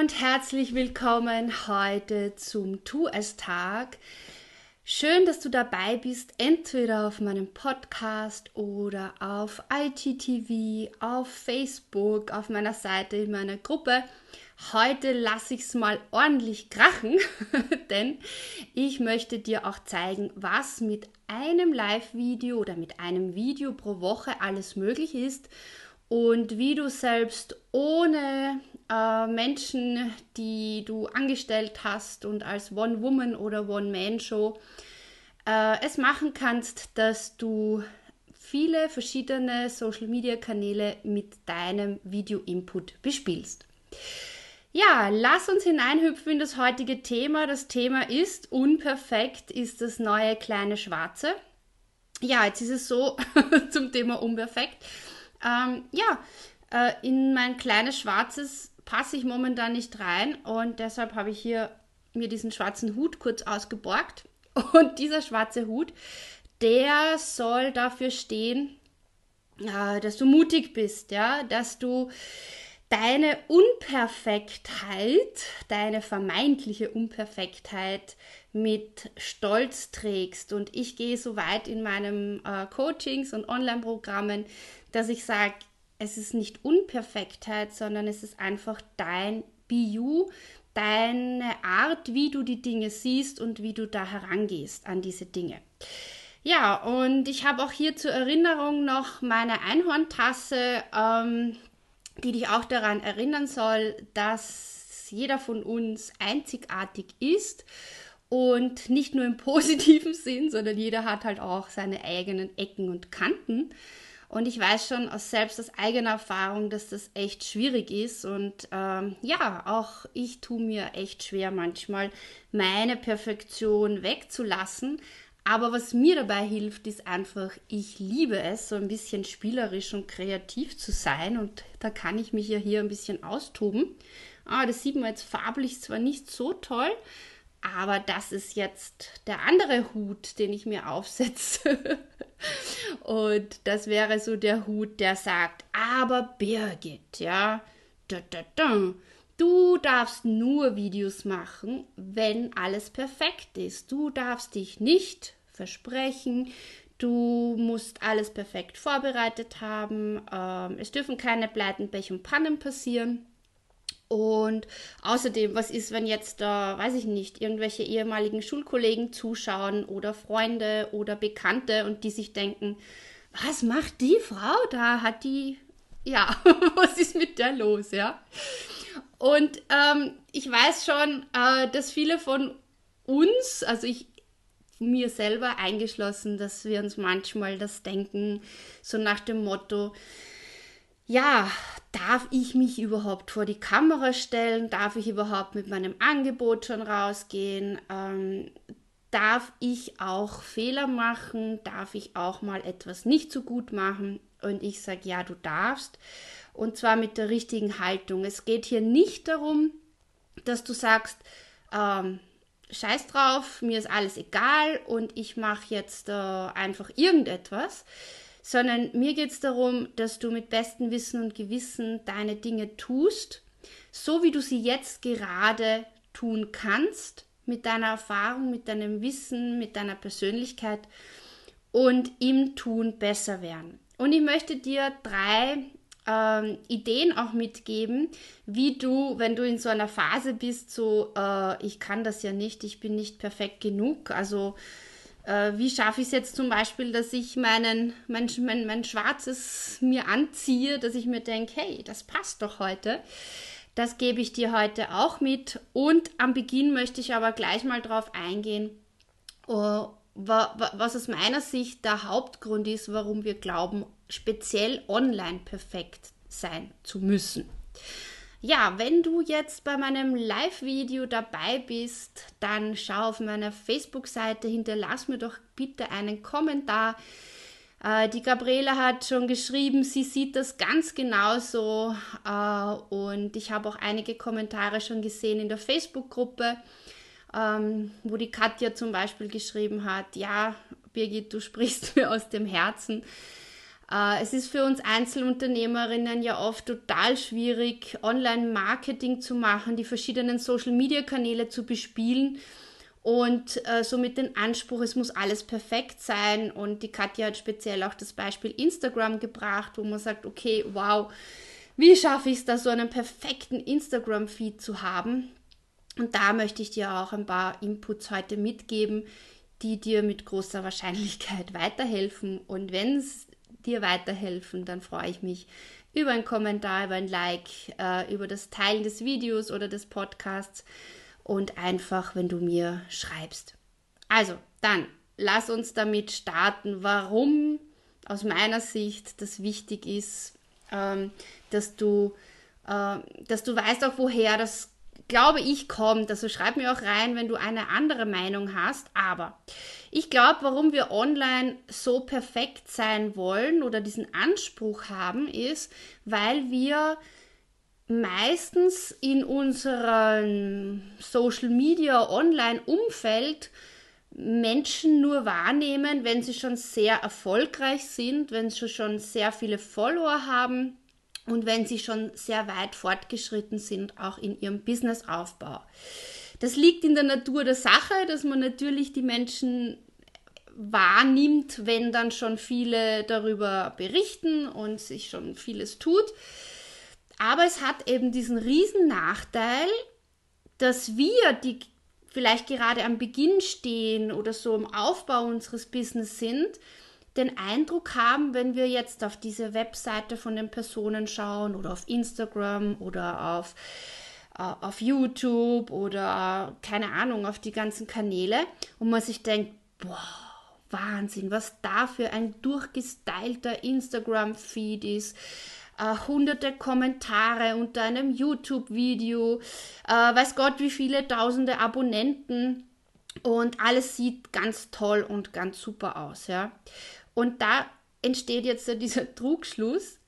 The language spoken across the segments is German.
Und herzlich willkommen heute zum Tu es Tag. Schön, dass du dabei bist, entweder auf meinem Podcast oder auf IGTV, auf Facebook, auf meiner Seite, in meiner Gruppe. Heute lasse ich es mal ordentlich krachen, denn ich möchte dir auch zeigen, was mit einem Live-Video oder mit einem Video pro Woche alles möglich ist und wie du selbst ohne äh, Menschen, die du angestellt hast und als One-Woman oder One-Man-Show äh, es machen kannst, dass du viele verschiedene Social-Media-Kanäle mit deinem Video-Input bespielst. Ja, lass uns hineinhüpfen in das heutige Thema. Das Thema ist unperfekt, ist das neue kleine Schwarze. Ja, jetzt ist es so zum Thema unperfekt. Ähm, ja, äh, in mein kleines Schwarzes passe ich momentan nicht rein und deshalb habe ich hier mir diesen schwarzen Hut kurz ausgeborgt. Und dieser schwarze Hut, der soll dafür stehen, äh, dass du mutig bist, ja, dass du deine Unperfektheit, deine vermeintliche Unperfektheit mit Stolz trägst. Und ich gehe so weit in meinen äh, Coachings und Online-Programmen, dass ich sage, es ist nicht Unperfektheit, sondern es ist einfach dein BU, deine Art, wie du die Dinge siehst und wie du da herangehst an diese Dinge. Ja, und ich habe auch hier zur Erinnerung noch meine Einhorntasse, ähm, die dich auch daran erinnern soll, dass jeder von uns einzigartig ist und nicht nur im positiven Sinn, sondern jeder hat halt auch seine eigenen Ecken und Kanten. Und ich weiß schon aus selbst aus eigener Erfahrung, dass das echt schwierig ist. Und ähm, ja, auch ich tue mir echt schwer manchmal, meine Perfektion wegzulassen. Aber was mir dabei hilft, ist einfach, ich liebe es, so ein bisschen spielerisch und kreativ zu sein. Und da kann ich mich ja hier ein bisschen austoben. Ah, das sieht man jetzt farblich zwar nicht so toll, aber das ist jetzt der andere Hut, den ich mir aufsetze. Und das wäre so der Hut, der sagt, aber Birgit, ja, du darfst nur Videos machen, wenn alles perfekt ist. Du darfst dich nicht versprechen, du musst alles perfekt vorbereitet haben, ähm, es dürfen keine Pleiten, Pech und Pannen passieren. Und außerdem, was ist, wenn jetzt da, weiß ich nicht, irgendwelche ehemaligen Schulkollegen zuschauen oder Freunde oder Bekannte und die sich denken, was macht die Frau da? Hat die, ja, was ist mit der los, ja? Und ähm, ich weiß schon, äh, dass viele von uns, also ich mir selber eingeschlossen, dass wir uns manchmal das denken, so nach dem Motto, ja, darf ich mich überhaupt vor die Kamera stellen? Darf ich überhaupt mit meinem Angebot schon rausgehen? Ähm, darf ich auch Fehler machen? Darf ich auch mal etwas nicht so gut machen? Und ich sage, ja, du darfst. Und zwar mit der richtigen Haltung. Es geht hier nicht darum, dass du sagst, ähm, scheiß drauf, mir ist alles egal und ich mache jetzt äh, einfach irgendetwas, sondern mir geht es darum, dass du mit bestem Wissen und Gewissen deine Dinge tust, so wie du sie jetzt gerade tun kannst, mit deiner Erfahrung, mit deinem Wissen, mit deiner Persönlichkeit und im Tun besser werden. Und ich möchte dir drei ähm, Ideen auch mitgeben, wie du, wenn du in so einer Phase bist, so, äh, ich kann das ja nicht, ich bin nicht perfekt genug, also äh, wie schaffe ich es jetzt zum Beispiel, dass ich meinen, mein, mein, mein Schwarzes mir anziehe, dass ich mir denke, hey, das passt doch heute. Das gebe ich dir heute auch mit. Und am Beginn möchte ich aber gleich mal darauf eingehen, uh, was aus meiner Sicht der Hauptgrund ist, warum wir glauben, speziell online perfekt sein zu müssen. Ja, wenn du jetzt bei meinem Live-Video dabei bist, dann schau auf meiner Facebook-Seite, hinterlass mir doch bitte einen Kommentar. Äh, die Gabriele hat schon geschrieben, sie sieht das ganz genauso äh, und ich habe auch einige Kommentare schon gesehen in der Facebook-Gruppe, ähm, wo die Katja zum Beispiel geschrieben hat, ja, Birgit, du sprichst mir aus dem Herzen. Äh, es ist für uns Einzelunternehmerinnen ja oft total schwierig, Online-Marketing zu machen, die verschiedenen Social-Media-Kanäle zu bespielen und äh, somit den Anspruch, es muss alles perfekt sein. Und die Katja hat speziell auch das Beispiel Instagram gebracht, wo man sagt, okay, wow, wie schaffe ich es da, so einen perfekten Instagram-Feed zu haben? Und da möchte ich dir auch ein paar Inputs heute mitgeben, die dir mit großer Wahrscheinlichkeit weiterhelfen. Und wenn es dir weiterhelfen, dann freue ich mich über einen Kommentar, über ein Like, äh, über das Teilen des Videos oder des Podcasts und einfach, wenn du mir schreibst. Also, dann lass uns damit starten, warum aus meiner Sicht das wichtig ist, ähm, dass du, äh, dass du weißt auch, woher das glaube ich, kommt. Also schreib mir auch rein, wenn du eine andere Meinung hast. Aber ich glaube, warum wir online so perfekt sein wollen oder diesen Anspruch haben, ist, weil wir meistens in unserem Social Media Online Umfeld Menschen nur wahrnehmen, wenn sie schon sehr erfolgreich sind, wenn sie schon sehr viele Follower haben und wenn sie schon sehr weit fortgeschritten sind, auch in ihrem Businessaufbau. Das liegt in der Natur der Sache, dass man natürlich die Menschen wahrnimmt, wenn dann schon viele darüber berichten und sich schon vieles tut. Aber es hat eben diesen riesen Nachteil, dass wir, die vielleicht gerade am Beginn stehen oder so im Aufbau unseres Business sind, den Eindruck haben, wenn wir jetzt auf diese Webseite von den Personen schauen oder auf Instagram oder auf, äh, auf YouTube oder keine Ahnung, auf die ganzen Kanäle und man sich denkt, boah, Wahnsinn, was da für ein durchgestylter Instagram-Feed ist. Uh, hunderte Kommentare unter einem YouTube-Video, uh, weiß Gott, wie viele tausende Abonnenten und alles sieht ganz toll und ganz super aus, ja. Und da entsteht jetzt dieser Trugschluss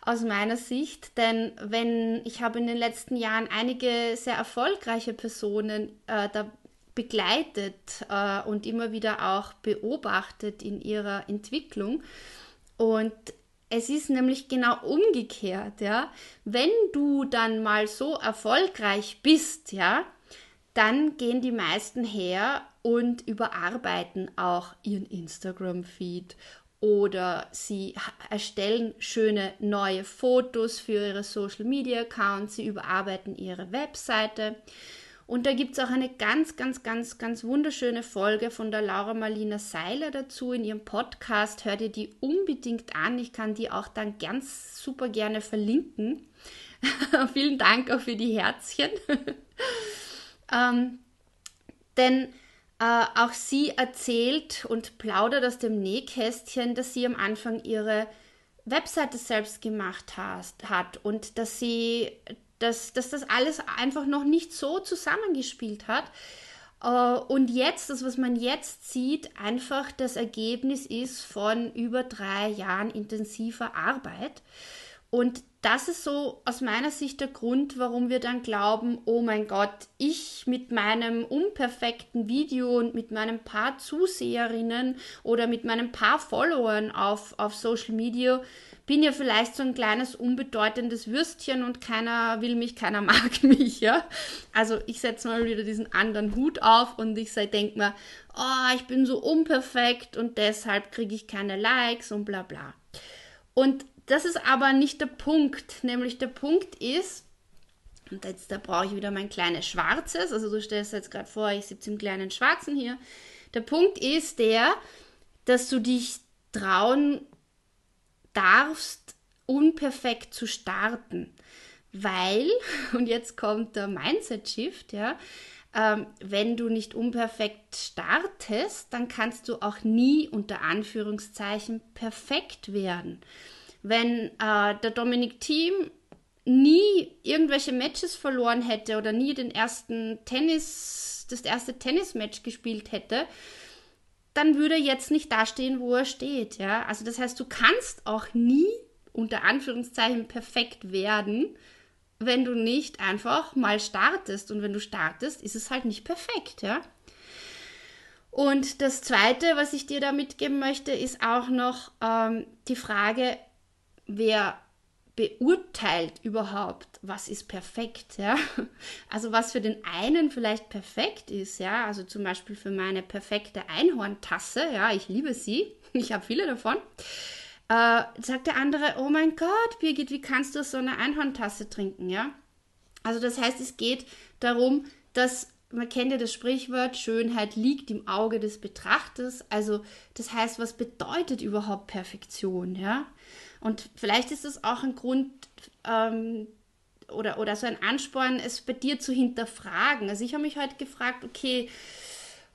aus meiner Sicht, denn wenn ich habe in den letzten Jahren einige sehr erfolgreiche Personen äh, da begleitet äh, und immer wieder auch beobachtet in ihrer Entwicklung und es ist nämlich genau umgekehrt, ja. Wenn du dann mal so erfolgreich bist, ja, dann gehen die meisten her und überarbeiten auch ihren Instagram-Feed oder sie erstellen schöne neue Fotos für ihre Social Media Accounts, sie überarbeiten ihre Webseite. Und da gibt es auch eine ganz, ganz, ganz, ganz wunderschöne Folge von der Laura Marlina Seiler dazu in ihrem Podcast. Hör dir die unbedingt an. Ich kann die auch dann ganz super gerne verlinken. Vielen Dank auch für die Herzchen. ähm, denn äh, auch sie erzählt und plaudert aus dem Nähkästchen, dass sie am Anfang ihre Webseite selbst gemacht hast, hat und dass sie, dass, dass das alles einfach noch nicht so zusammengespielt hat. Uh, und jetzt, das, was man jetzt sieht, einfach das Ergebnis ist von über drei Jahren intensiver Arbeit. Und das ist so aus meiner Sicht der Grund, warum wir dann glauben, oh mein Gott, ich mit meinem unperfekten Video und mit meinem paar Zuseherinnen oder mit meinem paar Followern auf, auf Social Media bin ja vielleicht so ein kleines unbedeutendes Würstchen und keiner will mich, keiner mag mich, ja. Also ich setze mal wieder diesen anderen Hut auf und ich denke mir, oh, ich bin so unperfekt und deshalb kriege ich keine Likes und bla bla. Und das ist aber nicht der Punkt. Nämlich der Punkt ist, und jetzt da brauche ich wieder mein kleines Schwarzes. Also du stellst jetzt gerade vor, ich sitze im kleinen Schwarzen hier. Der Punkt ist der, dass du dich trauen darfst, unperfekt zu starten. Weil, und jetzt kommt der Mindset-Shift, ja, ähm, wenn du nicht unperfekt startest, dann kannst du auch nie unter Anführungszeichen perfekt werden wenn äh, der Dominik Thiem nie irgendwelche Matches verloren hätte oder nie den ersten Tennis, das erste Tennismatch gespielt hätte, dann würde er jetzt nicht dastehen, wo er steht. Ja? Also das heißt, du kannst auch nie unter Anführungszeichen perfekt werden, wenn du nicht einfach mal startest. Und wenn du startest, ist es halt nicht perfekt, ja. Und das Zweite, was ich dir da mitgeben möchte, ist auch noch ähm, die Frage, wer beurteilt überhaupt, was ist perfekt, ja? Also was für den einen vielleicht perfekt ist, ja, also zum Beispiel für meine perfekte Einhorntasse, ja, ich liebe sie, ich habe viele davon. Äh, sagt der andere, oh mein Gott, Birgit, wie kannst du so eine Einhorntasse trinken, ja? Also das heißt, es geht darum, dass man kennt ja das Sprichwort, Schönheit liegt im Auge des Betrachters. Also das heißt, was bedeutet überhaupt Perfektion, ja? Und vielleicht ist es auch ein Grund ähm, oder, oder so ein Ansporn, es bei dir zu hinterfragen. Also ich habe mich heute gefragt, okay,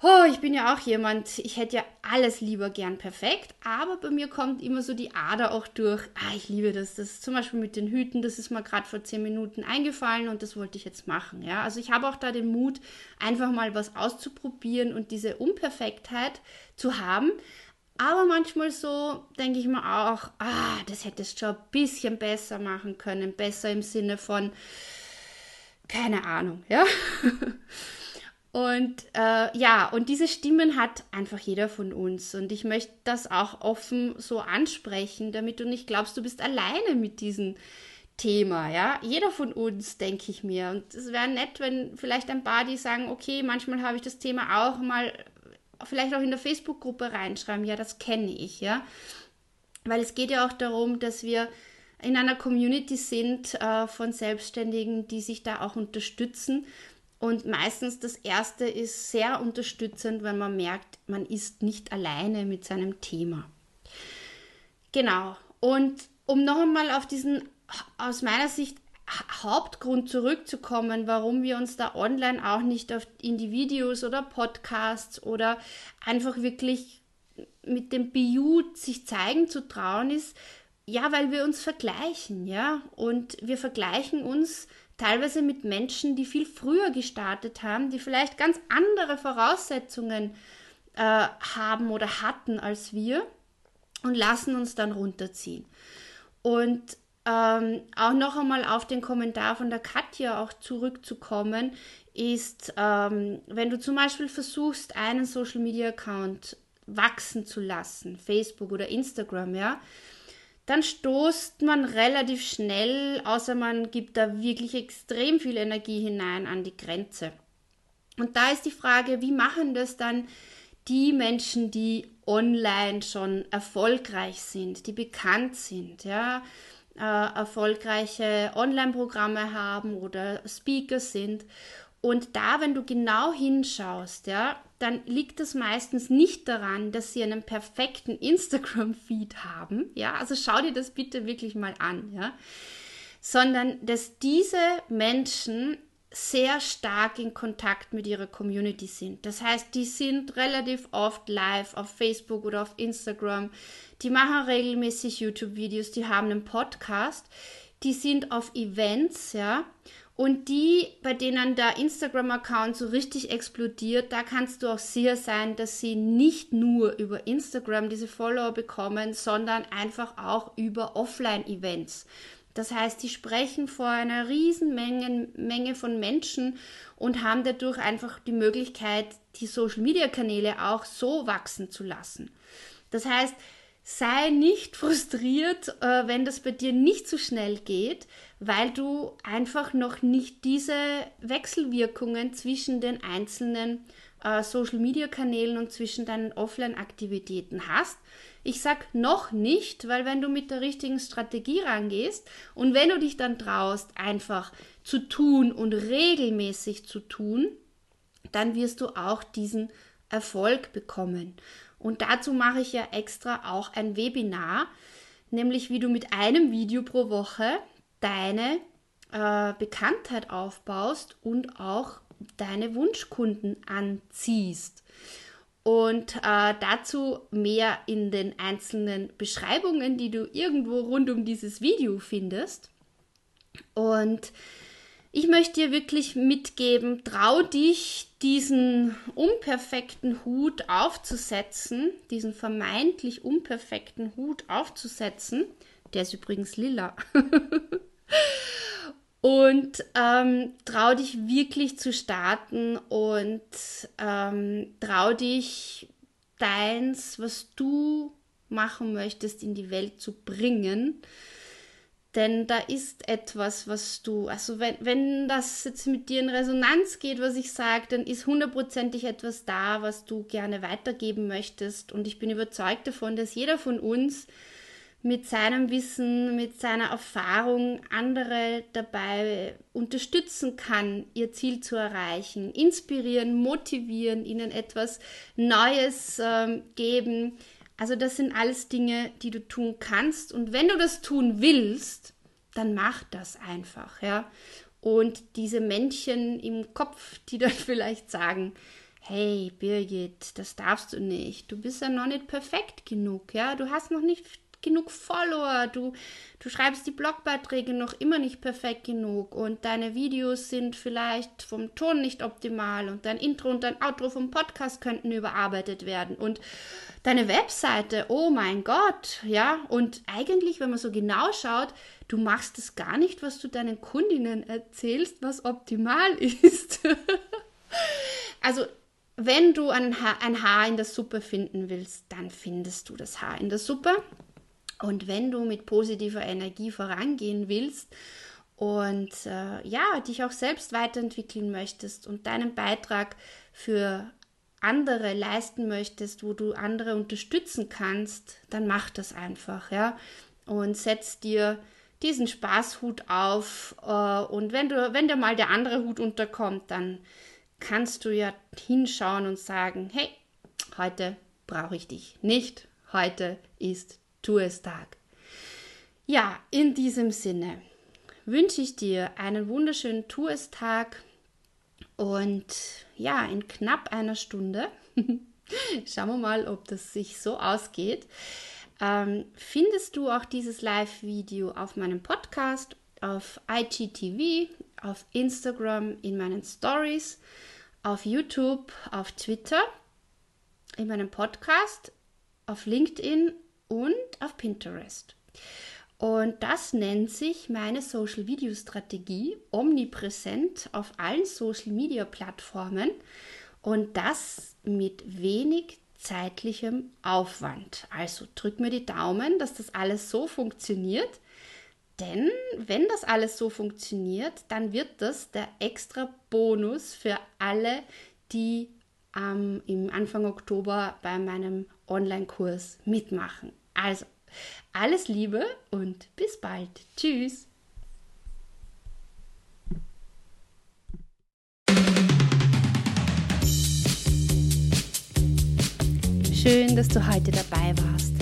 oh, ich bin ja auch jemand, ich hätte ja alles lieber gern perfekt, aber bei mir kommt immer so die Ader auch durch, ah, ich liebe das, das zum Beispiel mit den Hüten, das ist mir gerade vor zehn Minuten eingefallen und das wollte ich jetzt machen, ja. Also ich habe auch da den Mut, einfach mal was auszuprobieren und diese Unperfektheit zu haben, aber manchmal so denke ich mir auch, ah, das hättest du schon ein bisschen besser machen können. Besser im Sinne von, keine Ahnung, ja. Und äh, ja, und diese Stimmen hat einfach jeder von uns. Und ich möchte das auch offen so ansprechen, damit du nicht glaubst, du bist alleine mit diesem Thema, ja. Jeder von uns, denke ich mir. Und es wäre nett, wenn vielleicht ein paar, die sagen, okay, manchmal habe ich das Thema auch mal vielleicht auch in der Facebook-Gruppe reinschreiben, ja, das kenne ich, ja. Weil es geht ja auch darum, dass wir in einer Community sind äh, von Selbstständigen, die sich da auch unterstützen. Und meistens das Erste ist sehr unterstützend, wenn man merkt, man ist nicht alleine mit seinem Thema. Genau. Und um noch einmal auf diesen aus meiner Sicht Hauptgrund zurückzukommen, warum wir uns da online auch nicht auf, in die Videos oder Podcasts oder einfach wirklich mit dem Bejut sich zeigen zu trauen, ist, ja, weil wir uns vergleichen, ja, und wir vergleichen uns teilweise mit Menschen, die viel früher gestartet haben, die vielleicht ganz andere Voraussetzungen äh, haben oder hatten als wir und lassen uns dann runterziehen. Und ähm, auch noch einmal auf den Kommentar von der Katja auch zurückzukommen, ist, ähm, wenn du zum Beispiel versuchst, einen Social Media Account wachsen zu lassen, Facebook oder Instagram, ja, dann stoßt man relativ schnell, außer man gibt da wirklich extrem viel Energie hinein, an die Grenze. Und da ist die Frage, wie machen das dann die Menschen, die online schon erfolgreich sind, die bekannt sind, ja, äh, erfolgreiche Online-Programme haben oder Speaker sind. Und da, wenn du genau hinschaust, ja, dann liegt es meistens nicht daran, dass sie einen perfekten Instagram-Feed haben. Ja, also schau dir das bitte wirklich mal an, ja. Sondern dass diese Menschen sehr stark in Kontakt mit ihrer Community sind. Das heißt, die sind relativ oft live auf Facebook oder auf Instagram. Die machen regelmäßig YouTube-Videos, die haben einen Podcast, die sind auf Events, ja. Und die, bei denen der Instagram-Account so richtig explodiert, da kannst du auch sicher sein, dass sie nicht nur über Instagram diese Follower bekommen, sondern einfach auch über Offline-Events. Das heißt, die sprechen vor einer riesen Menge, Menge von Menschen und haben dadurch einfach die Möglichkeit, die Social-Media-Kanäle auch so wachsen zu lassen. Das heißt, sei nicht frustriert, äh, wenn das bei dir nicht so schnell geht, weil du einfach noch nicht diese Wechselwirkungen zwischen den einzelnen äh, Social-Media-Kanälen und zwischen deinen Offline-Aktivitäten hast. Ich sag noch nicht, weil wenn du mit der richtigen Strategie rangehst und wenn du dich dann traust, einfach zu tun und regelmäßig zu tun, dann wirst du auch diesen Erfolg bekommen. Und dazu mache ich ja extra auch ein Webinar, nämlich wie du mit einem Video pro Woche deine äh, Bekanntheit aufbaust und auch deine Wunschkunden anziehst. Und äh, dazu mehr in den einzelnen Beschreibungen, die du irgendwo rund um dieses Video findest. Und ich möchte dir wirklich mitgeben, trau dich, diesen unperfekten Hut aufzusetzen, diesen vermeintlich unperfekten Hut aufzusetzen. Der ist übrigens lila. und ähm, trau dich wirklich zu starten und ähm, trau dich deins, was du machen möchtest, in die Welt zu bringen. Denn da ist etwas, was du, also wenn, wenn das jetzt mit dir in Resonanz geht, was ich sage, dann ist hundertprozentig etwas da, was du gerne weitergeben möchtest. Und ich bin überzeugt davon, dass jeder von uns mit seinem Wissen, mit seiner Erfahrung andere dabei unterstützen kann, ihr Ziel zu erreichen, inspirieren, motivieren, ihnen etwas Neues äh, geben, also das sind alles Dinge, die du tun kannst. Und wenn du das tun willst, dann mach das einfach, ja. Und diese Männchen im Kopf, die dann vielleicht sagen, hey Birgit, das darfst du nicht. Du bist ja noch nicht perfekt genug, ja. Du hast noch nicht genug Follower, du, du schreibst die Blogbeiträge noch immer nicht perfekt genug und deine Videos sind vielleicht vom Ton nicht optimal und dein Intro und dein Outro vom Podcast könnten überarbeitet werden und deine Webseite, oh mein Gott, ja, und eigentlich, wenn man so genau schaut, du machst es gar nicht, was du deinen Kundinnen erzählst, was optimal ist. also wenn du ein Haar, ein Haar in der Suppe finden willst, dann findest du das Haar in der Suppe. Und wenn du mit positiver Energie vorangehen willst und äh, ja, dich auch selbst weiterentwickeln möchtest und deinen Beitrag für andere leisten möchtest, wo du andere unterstützen kannst, dann mach das einfach, ja. Und setz dir diesen Spaßhut auf äh, und wenn du, wenn dir mal der andere Hut unterkommt, dann kannst du ja hinschauen und sagen, hey, heute brauche ich dich nicht, heute ist Tourstag. Ja, in diesem Sinne wünsche ich dir einen wunderschönen Tourstag und ja, in knapp einer Stunde, schauen wir mal, ob das sich so ausgeht, ähm, findest du auch dieses Live-Video auf meinem Podcast, auf IGTV, auf Instagram, in meinen Stories, auf YouTube, auf Twitter, in meinem Podcast, auf LinkedIn und auf Pinterest. Und das nennt sich meine Social Video Strategie, omnipräsent auf allen Social Media Plattformen und das mit wenig zeitlichem Aufwand. Also drück mir die Daumen, dass das alles so funktioniert. Denn wenn das alles so funktioniert, dann wird das der extra Bonus für alle, die ähm, im Anfang Oktober bei meinem Online-Kurs mitmachen. Also, alles Liebe und bis bald. Tschüss. Schön, dass du heute dabei warst.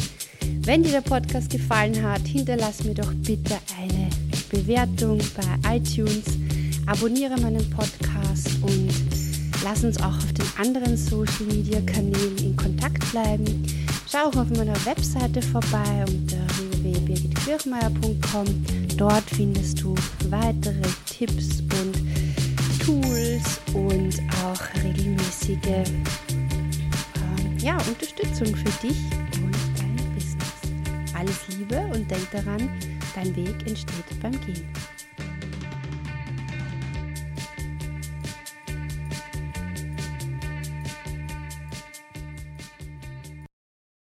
Wenn dir der Podcast gefallen hat, hinterlass mir doch bitte eine Bewertung bei iTunes, abonniere meinen Podcast und lass uns auch auf den anderen Social Media Kanälen in Kontakt bleiben. Schau auch auf meiner Webseite vorbei unter www.birgitkirchmeier.com. Dort findest du weitere Tipps und Tools und auch regelmäßige äh, ja, Unterstützung für dich und dein Business. Alles Liebe und denk daran, dein Weg entsteht beim Gehen.